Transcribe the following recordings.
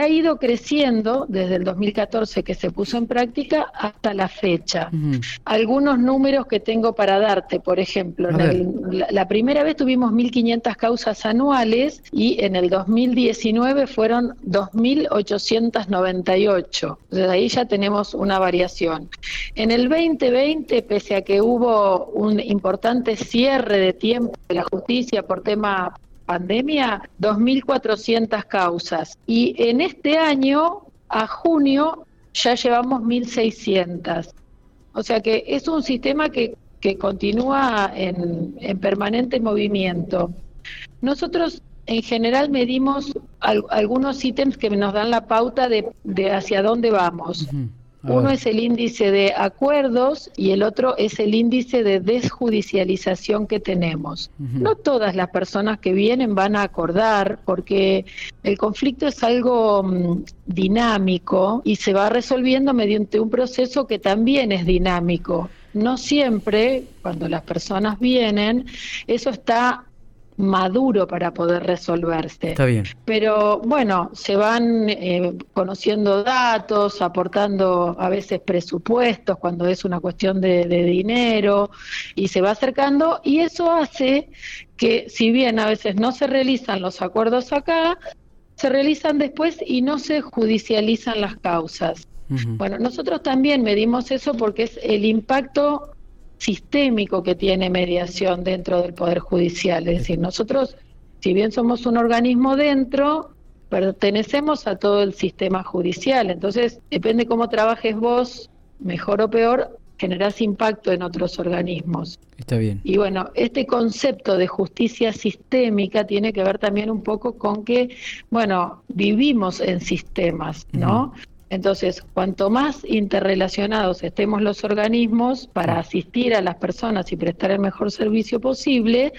ha ido creciendo desde el 2014 que se puso en práctica hasta la fecha. Algunos números que tengo para darte, por ejemplo, la, primera vez tuvimos 1.500 causas anuales y en el 2019 fueron 2.898. Entonces ahí ya tenemos una variación. En el 2020, pese a que hubo un importante cierre de tiempo de la justicia por tema pandemia 2.400 causas y en este año, a junio, ya llevamos 1.600. O sea que es un sistema que, que continúa en, en, permanente movimiento. Nosotros en general medimos algunos ítems que nos dan la pauta de, de hacia dónde vamos. Uno es el índice de acuerdos y el otro es el índice de desjudicialización que tenemos. No todas las personas que vienen van a acordar porque el conflicto es algo mm, dinámico y se va resolviendo mediante un proceso que también es dinámico. No siempre, cuando las personas vienen, eso está maduro para poder resolverse. Está bien. Pero bueno, se van eh, conociendo datos, aportando a veces presupuestos cuando es una cuestión de, dinero y se va acercando y eso hace que si bien a veces no se realizan los acuerdos acá, se realizan después y no se judicializan las causas. Bueno, nosotros también medimos eso porque es el impacto sistémico que tiene mediación dentro del Poder Judicial. Es decir, nosotros, si bien somos un organismo dentro, pertenecemos a todo el sistema judicial. Entonces, depende cómo trabajes vos, mejor o peor, generás impacto en otros organismos. Está bien. Y bueno, este concepto de justicia sistémica tiene que ver también un poco con que, bueno, vivimos en sistemas, ¿no? Entonces, cuanto más interrelacionados estemos los organismos para asistir a las personas y prestar el mejor servicio posible,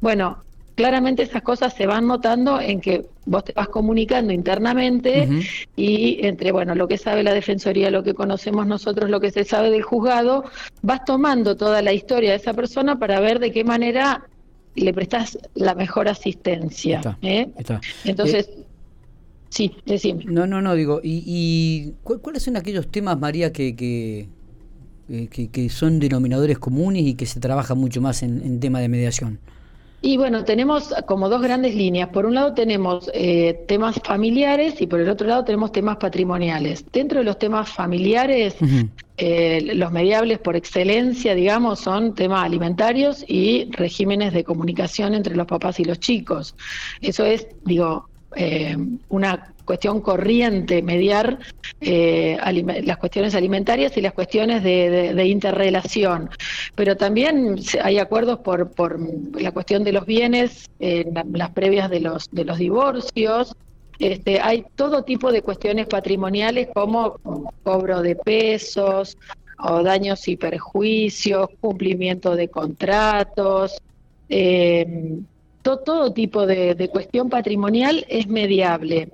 bueno, claramente esas cosas se van notando en que vos te vas comunicando internamente y entre bueno lo que sabe la defensoría, lo que conocemos nosotros, lo que se sabe del juzgado, vas tomando toda la historia de esa persona para ver de qué manera le prestas la mejor asistencia. ¿eh? Entonces, eh, Sí, decime. No, no, no, digo, ¿y, cuáles son aquellos temas, María, que, eh, que, que, son denominadores comunes y que se trabaja mucho más en, en tema de mediación? Y bueno, tenemos como dos grandes líneas. Por un lado tenemos eh, temas familiares y por el otro lado tenemos temas patrimoniales. Dentro de los temas familiares, eh, los mediables por excelencia, digamos, son temas alimentarios y regímenes de comunicación entre los papás y los chicos. Eso es, digo, eh, una cuestión corriente, mediar eh, las cuestiones alimentarias y las cuestiones de, interrelación. Pero también hay acuerdos por, la cuestión de los bienes, en las previas de los, de los divorcios. Este, hay todo tipo de cuestiones patrimoniales como cobro de pesos o daños y perjuicios, cumplimiento de contratos. Eh, todo, tipo de, cuestión patrimonial es mediable.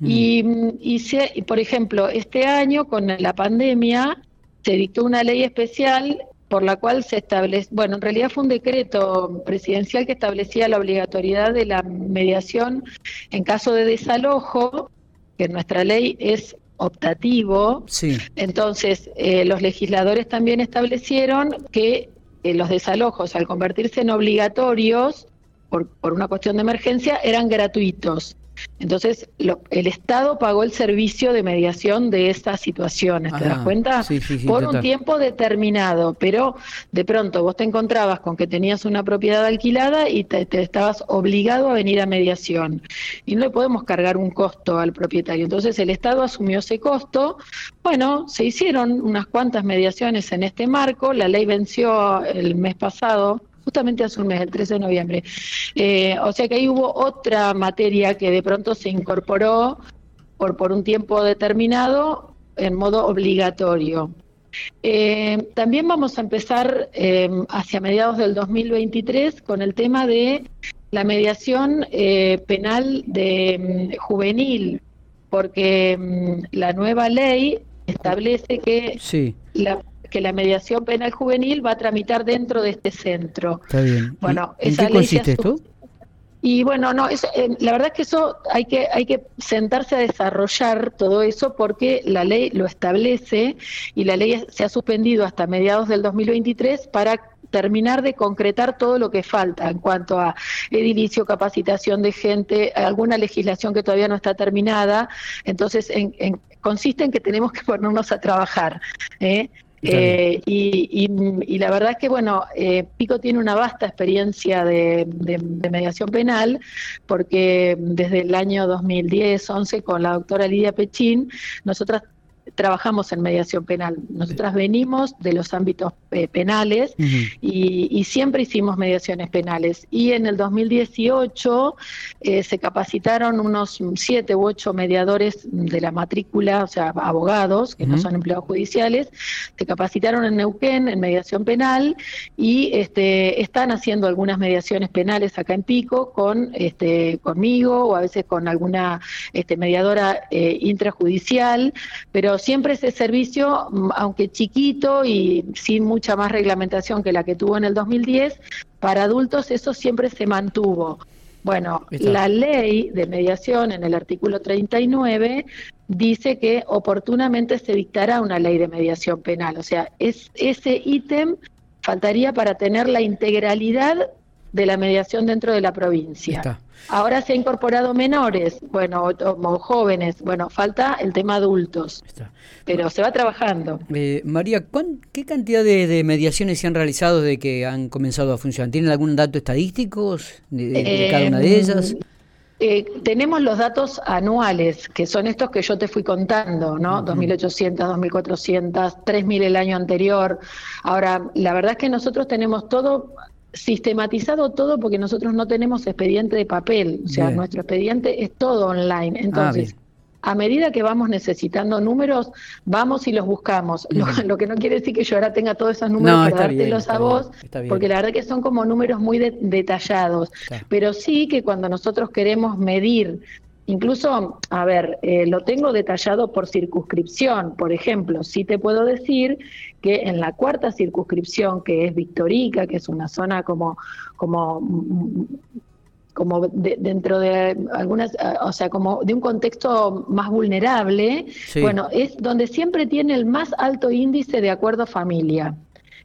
Mm. Y, y, por ejemplo, este año con la pandemia se dictó una ley especial por la cual se establece, bueno, en realidad fue un decreto presidencial que establecía la obligatoriedad de la mediación en caso de desalojo, que en nuestra ley es optativo. Sí. Entonces, eh, los legisladores también establecieron que eh, los desalojos, al convertirse en obligatorios, por, por una cuestión de emergencia eran gratuitos. Entonces, el Estado pagó el servicio de mediación de estas situaciones, ¿te das cuenta? Por un tiempo determinado, pero de pronto vos te encontrabas con que tenías una propiedad alquilada y te, estabas obligado a venir a mediación. Y no le podemos cargar un costo al propietario. Entonces, el Estado asumió ese costo. Bueno, se hicieron unas cuantas mediaciones en este marco. La ley venció el mes pasado justamente hace un mes, el 13 de noviembre. Eh, o sea que ahí hubo otra materia que de pronto se incorporó por, por un tiempo determinado en modo obligatorio. Eh, también vamos a empezar eh, hacia mediados del 2023 con el tema de la mediación penal de mm, juvenil, porque mm, la nueva ley establece que sí. la que la mediación penal juvenil va a tramitar dentro de este centro. Está bien. Bueno, ¿En qué consiste esto? Y bueno, no, eso, eh, la verdad es que eso hay que, hay que sentarse a desarrollar todo eso porque la ley lo establece y la ley se ha suspendido hasta mediados del 2023 para terminar de concretar todo lo que falta en cuanto a edilicio, capacitación de gente, alguna legislación que todavía no está terminada. Entonces, en, consiste en que tenemos que ponernos a trabajar. ¿eh? Eh, y, la verdad es que, bueno, eh, Pico tiene una vasta experiencia de, de, mediación penal, porque desde el año 2010-11, con la doctora Lidia Pechín, nosotras trabajamos en mediación penal. Nosotras venimos de los ámbitos eh, penales y, siempre hicimos mediaciones penales. Y en el 2018 eh, se capacitaron unos siete u ocho mediadores de la matrícula, o sea, abogados, que no son empleados judiciales, se capacitaron en Neuquén en mediación penal y este, están haciendo algunas mediaciones penales acá en Pico con este, conmigo o a veces con alguna este, mediadora eh, intrajudicial, pero siempre ese servicio, mm, aunque chiquito y sin mucha más reglamentación que la que tuvo en el 2010, para adultos eso siempre se mantuvo. Bueno, la ley de mediación en el artículo 39 dice que oportunamente se dictará una ley de mediación penal. O sea, es, ese ítem faltaría para tener la integralidad de la mediación dentro de la provincia. Ahora se ha incorporado menores, bueno, o, jóvenes, bueno, falta el tema adultos, pero se va trabajando. Eh, María, ¿qué cantidad de, mediaciones se han realizado de que han comenzado a funcionar? ¿Tienen algún dato estadístico de, cada una de ellas? Eh, tenemos los datos anuales, que son estos que yo te fui contando, ¿no? 2.800, 2.400, 3.000 el año anterior. Ahora, la verdad es que nosotros tenemos todo sistematizado todo porque nosotros no tenemos expediente de papel, o sea, nuestro expediente es todo online. Ah, Entonces, a medida que vamos necesitando números, vamos y los buscamos. Lo, que no quiere decir que yo ahora tenga todos esos números para dártelos a vos, porque la verdad que son como números muy detallados. Pero sí que cuando nosotros queremos medir Incluso, a ver, eh, lo tengo detallado por circunscripción. Por ejemplo, sí te puedo decir que en la cuarta circunscripción, que es Victorica, que es una zona como, como como dentro de algunas, o sea, como de un contexto más vulnerable, bueno, es donde siempre tiene el más alto índice de acuerdo familia.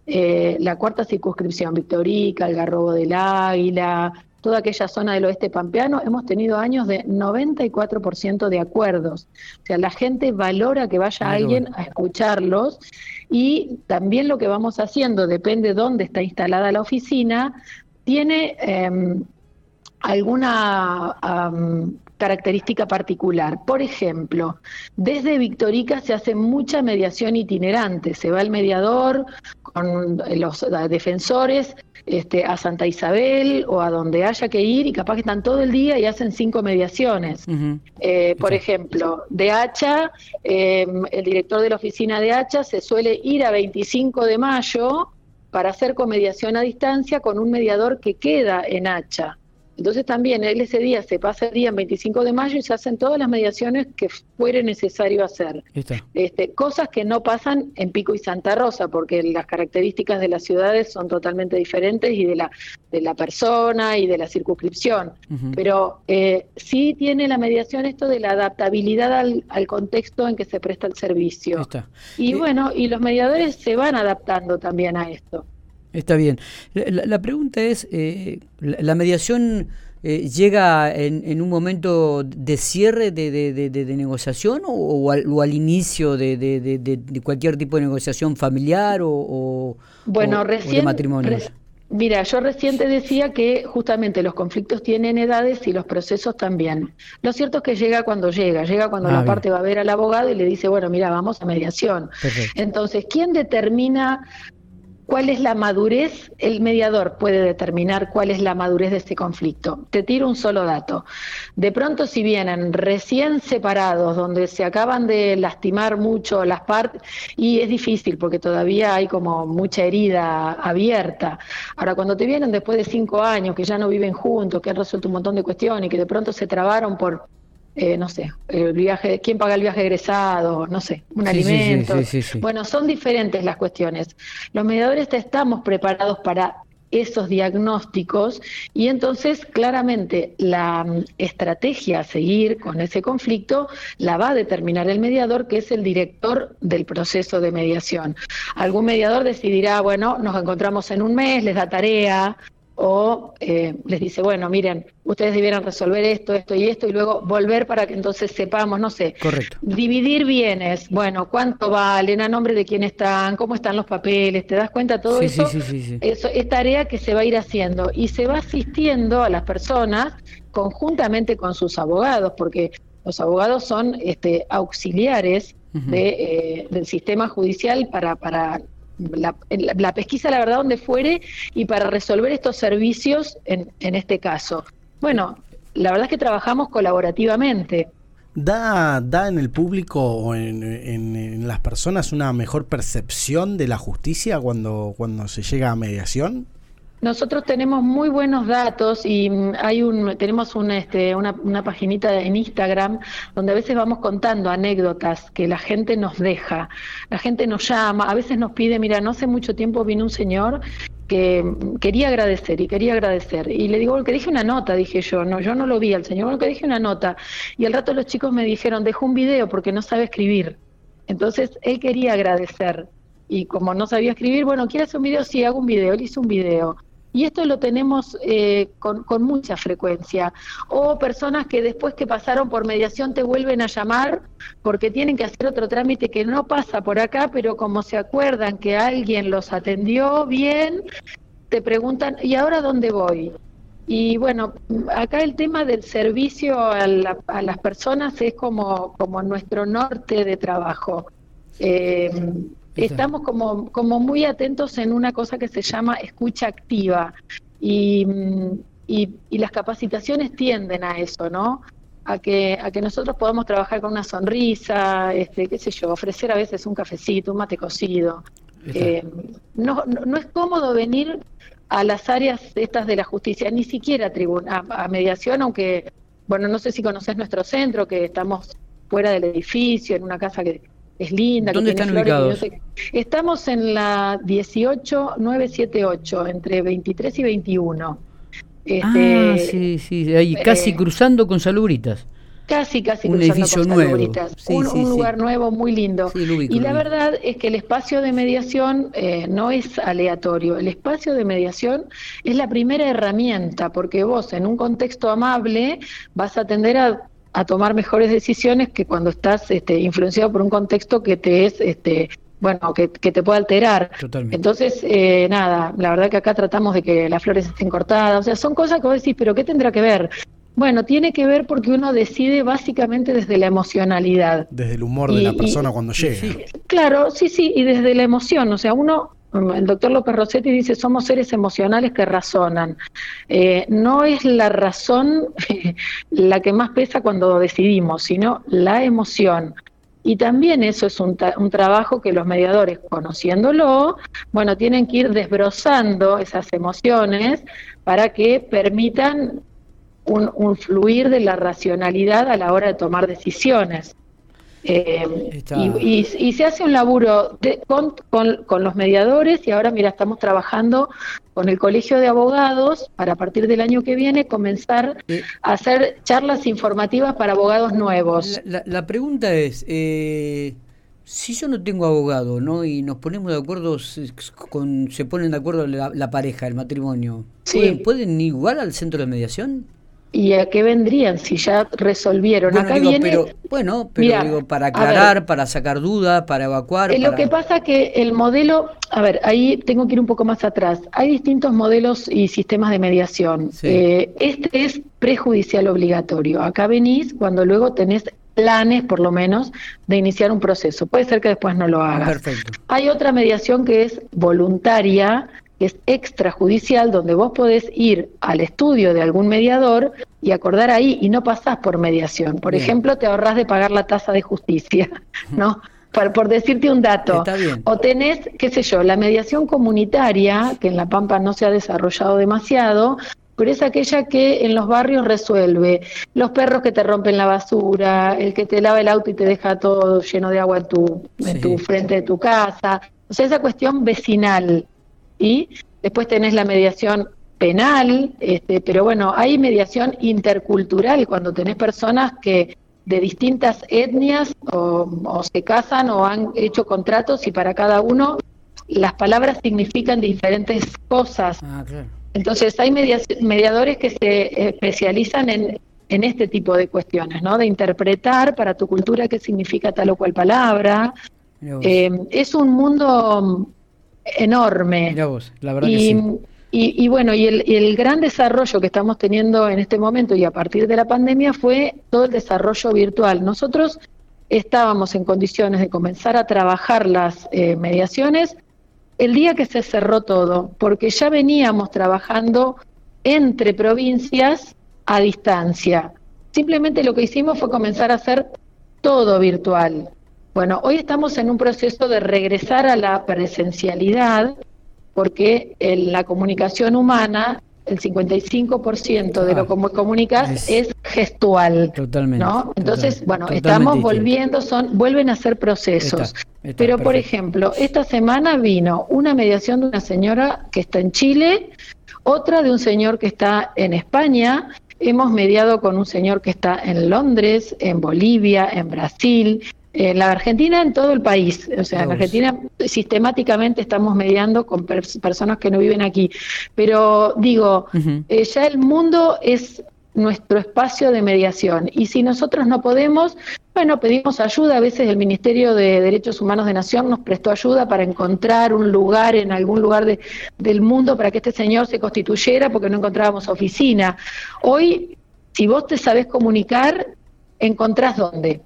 Eh, la cuarta circunscripción, Victorica, el Garrobo del Águila, toda aquella zona del oeste pampeano, hemos tenido años de 94% de acuerdos. O sea, la gente valora que vaya alguien a escucharlos y también lo que vamos haciendo, depende de dónde está instalada la oficina, tiene em, alguna característica particular. Por ejemplo, desde Victorica se hace mucha mediación itinerante. Se va el mediador con los defensores este, a Santa Isabel o a donde haya que ir y capaz que están todo el día y hacen cinco mediaciones. Eh, por ejemplo, de Hacha, em, el director de la oficina de Hacha se suele ir a 25 de mayo para hacer comediación a distancia con un mediador que queda en Hacha. Entonces también él ese día se pasa el día en 25 de mayo y se hacen todas las mediaciones que fuere necesario hacer. Este, cosas que no pasan en Pico y Santa Rosa, porque las características de las ciudades son totalmente diferentes y de la, de la persona y de la circunscripción. Pero eh, sí tiene la mediación esto de la adaptabilidad al, contexto en que se presta el servicio. Y eh, bueno, y los mediadores se van adaptando también a esto. Está bien. La, pregunta es, eh, ¿la, mediación eh, llega en, un momento de cierre de, de, negociación o, al, inicio de, cualquier tipo de negociación familiar o, bueno, recién, matrimonios? Mira, yo recién te decía que justamente los conflictos tienen edades y los procesos también. Lo cierto es que llega cuando llega, llega cuando ah, la parte va a ver al abogado y le dice, bueno, mira, vamos a mediación. Entonces, ¿quién determina ¿Cuál es la madurez? El mediador puede determinar cuál es la madurez de este conflicto. Te tiro un solo dato. De pronto, si vienen recién separados, donde se acaban de lastimar mucho las partes, y es difícil porque todavía hay como mucha herida abierta. Ahora, cuando te vienen después de cinco años, que ya no viven juntos, que han resuelto un montón de cuestiones, que de pronto se trabaron por eh, no sé, el viaje, quién paga el viaje egresado, no sé, un alimento. bueno, son diferentes las cuestiones. Los mediadores estamos preparados para esos diagnósticos y entonces claramente la mm, estrategia a seguir con ese conflicto la va a determinar el mediador que es el director del proceso de mediación. Algún mediador decidirá, bueno, nos encontramos en un mes, les da tarea, o eh, les dice, bueno, miren, ustedes debieran resolver esto, esto y esto, y luego volver para que entonces sepamos, no sé, Correcto. dividir bienes, bueno, cuánto valen, a nombre de quién están, cómo están los papeles, ¿te das cuenta? Todo eso, sí, sí, eso es tarea que se va a ir haciendo y se va asistiendo a las personas conjuntamente con sus abogados, porque los abogados son este, auxiliares de, eh, del sistema judicial para, para la, pesquisa, la verdad, donde fuere y para resolver estos servicios en, en este caso. Bueno, la verdad es que trabajamos colaborativamente. ¿Da, da en el público o en, en, las personas una mejor percepción de la justicia cuando, cuando se llega a mediación? Nosotros tenemos muy buenos datos y mm, hay un, tenemos un, este, una, una paginita en Instagram donde a veces vamos contando anécdotas que la gente nos deja. La gente nos llama, a veces nos pide, mira, no hace mucho tiempo vino un señor que mm, quería agradecer y quería agradecer. Y le digo, que dije una nota, dije yo, no, yo no lo vi al señor, bueno, que dije una nota. Y al rato los chicos me dijeron, dejó un video porque no sabe escribir. Entonces él quería agradecer. Y como no sabía escribir, bueno, ¿quiere hacer un video? Sí, hago un video. Él hizo un video. Y esto lo tenemos eh, con, con, mucha frecuencia. O personas que después que pasaron por mediación te vuelven a llamar porque tienen que hacer otro trámite que no pasa por acá, pero como se acuerdan que alguien los atendió bien, te preguntan, ¿y ahora dónde voy? Y bueno, acá el tema del servicio a, a las personas es como, como nuestro norte de trabajo. Eh, estamos como, como muy atentos en una cosa que se llama escucha activa y, y, las capacitaciones tienden a eso, ¿no? A que, a que nosotros podamos trabajar con una sonrisa, este, qué sé yo, ofrecer a veces un cafecito, un mate cocido. Eh, no, no, es cómodo venir a las áreas estas de la justicia, ni siquiera a, a mediación, aunque, bueno, no sé si conoces nuestro centro, que estamos fuera del edificio, en una casa que, es linda. ¿Dónde están ubicados? Estamos en la 18978, entre 23 y 21. Este, ah, sí, sí, ahí casi eh, cruzando con Salubritas. Casi, casi un edificio nuevo. un, lugar nuevo muy lindo. y la verdad es que el espacio de mediación eh, no es aleatorio. El espacio de mediación es la primera herramienta, porque vos en un contexto amable vas a atender a a tomar mejores decisiones que cuando estás este, influenciado por un contexto que te es este bueno que, te puede alterar entonces eh, nada la verdad que acá tratamos de que las flores estén cortadas o sea son cosas que vos decís pero qué tendrá que ver bueno, tiene que ver porque uno decide básicamente desde la emocionalidad. Desde el humor de la persona cuando llega. claro, sí, sí, y desde la emoción. O sea, uno el doctor López Rossetti dice, somos seres emocionales que razonan. Eh, no es la razón la que más pesa cuando decidimos, sino la emoción. Y también eso es un, trabajo que los mediadores, conociéndolo, bueno, tienen que ir desbrozando esas emociones para que permitan un fluir de la racionalidad a la hora de tomar decisiones. Eh, y, se hace un laburo con, con, los mediadores y ahora, mira, estamos trabajando con el Colegio de Abogados para a partir del año que viene comenzar eh, a hacer charlas informativas para abogados nuevos. La, pregunta es, eh, si yo no tengo abogado, ¿no? Y nos ponemos de acuerdo, con, se ponen de acuerdo la, pareja, el matrimonio, ¿pueden, ¿pueden igual al centro de mediación? ¿Y a qué vendrían si ya resolvieron? Bueno, Acá viene, pero, bueno, pero digo, para aclarar, para sacar dudas, para evacuar. Lo que pasa que el modelo, a ver, ahí tengo que ir un poco más atrás. Hay distintos modelos y sistemas de mediación. Eh, este es prejudicial obligatorio. Acá venís cuando luego tenés planes, por lo menos, de iniciar un proceso. Puede ser que después no lo hagas. Perfecto. Hay otra mediación que es voluntaria, que es extrajudicial, donde vos podés ir al estudio de algún mediador y acordar ahí y no pasás por mediación. Por ejemplo, te ahorrás de pagar la tasa de justicia, ¿no? Por, por, decirte un dato. O tenés, qué sé yo, la mediación comunitaria, que en La Pampa no se ha desarrollado demasiado, pero es aquella que en los barrios resuelve los perros que te rompen la basura, el que te lava el auto y te deja todo lleno de agua en tu, en tu frente de tu casa. O sea, esa cuestión vecinal y después tenés la mediación penal, este, pero bueno, hay mediación intercultural cuando tenés personas que de distintas etnias o, se casan o han hecho contratos y para cada uno las palabras significan diferentes cosas. Ah, Entonces hay mediadores que se especializan en, en este tipo de cuestiones, ¿no? De interpretar para tu cultura qué significa tal o cual palabra. Eh, es un mundo enorme. la verdad y, que sí. Y, bueno, y el, gran desarrollo que estamos teniendo en este momento y a partir de la pandemia fue todo el desarrollo virtual. Nosotros estábamos en condiciones de comenzar a trabajar las eh, mediaciones el día que se cerró todo, porque ya veníamos trabajando entre provincias a distancia. Simplemente lo que hicimos fue comenzar a hacer todo virtual. Bueno, hoy estamos en un proceso de regresar a la presencialidad porque en la comunicación humana el 55% de lo que comunicas es, gestual. Totalmente. ¿no? Entonces, bueno, estamos volviendo, son vuelven a ser procesos. Pero, por ejemplo, esta semana vino una mediación de una señora que está en Chile, otra de un señor que está en España, hemos mediado con un señor que está en Londres, en Bolivia, en Brasil, en la Argentina, en todo el país. O sea, en Argentina sistemáticamente estamos mediando con personas que no viven aquí. Pero digo, eh, ya el mundo es nuestro espacio de mediación. Y si nosotros no podemos, bueno, pedimos ayuda. A veces el Ministerio de Derechos Humanos de Nación nos prestó ayuda para encontrar un lugar en algún lugar de, del mundo para que este señor se constituyera porque no encontrábamos oficina. Hoy, si vos te sabés comunicar, encontrás dónde.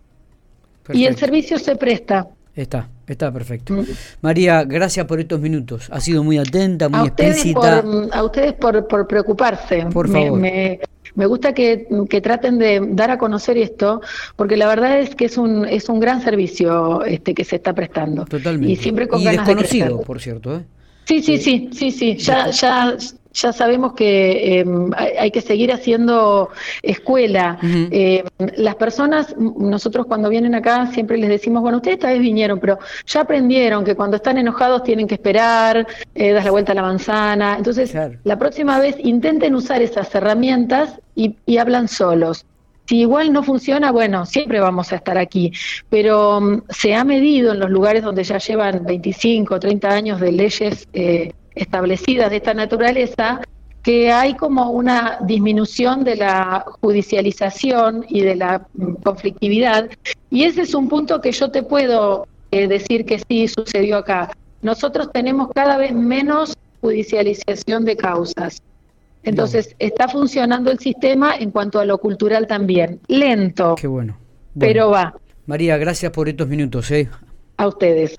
Y el servicio se presta. Está, está perfecto. Mm. María, gracias por estos minutos. Ha sido muy atenta, muy explícita. a ustedes por, por preocuparse. Por favor. Me, me, gusta que, que, traten de dar a conocer esto, porque la verdad es que es un, es un gran servicio este que se está prestando. Totalmente. Y siempre con ganas desconocido, por cierto. ¿eh? Sí, sí, sí, sí, sí. Ya, ya, ya sabemos que em, hay que seguir haciendo escuela. Em, las personas, nosotros cuando vienen acá siempre les decimos, bueno, ustedes esta vez vinieron, pero ya aprendieron que cuando están enojados tienen que esperar, eh, das la vuelta a la manzana. Entonces, la próxima vez intenten usar esas herramientas y, y hablan solos. Si igual no funciona, bueno, siempre vamos a estar aquí, pero um, se ha medido en los lugares donde ya llevan 25 o 30 años de leyes eh, establecidas de esta naturaleza, que hay como una disminución de la judicialización y de la mm, conflictividad. Y ese es un punto que yo te puedo eh, decir que sí sucedió acá. Nosotros tenemos cada vez menos judicialización de causas. Entonces, está funcionando el sistema en cuanto a lo cultural también. Lento. Qué bueno. Pero va. María, gracias por estos minutos. ¿eh? A ustedes.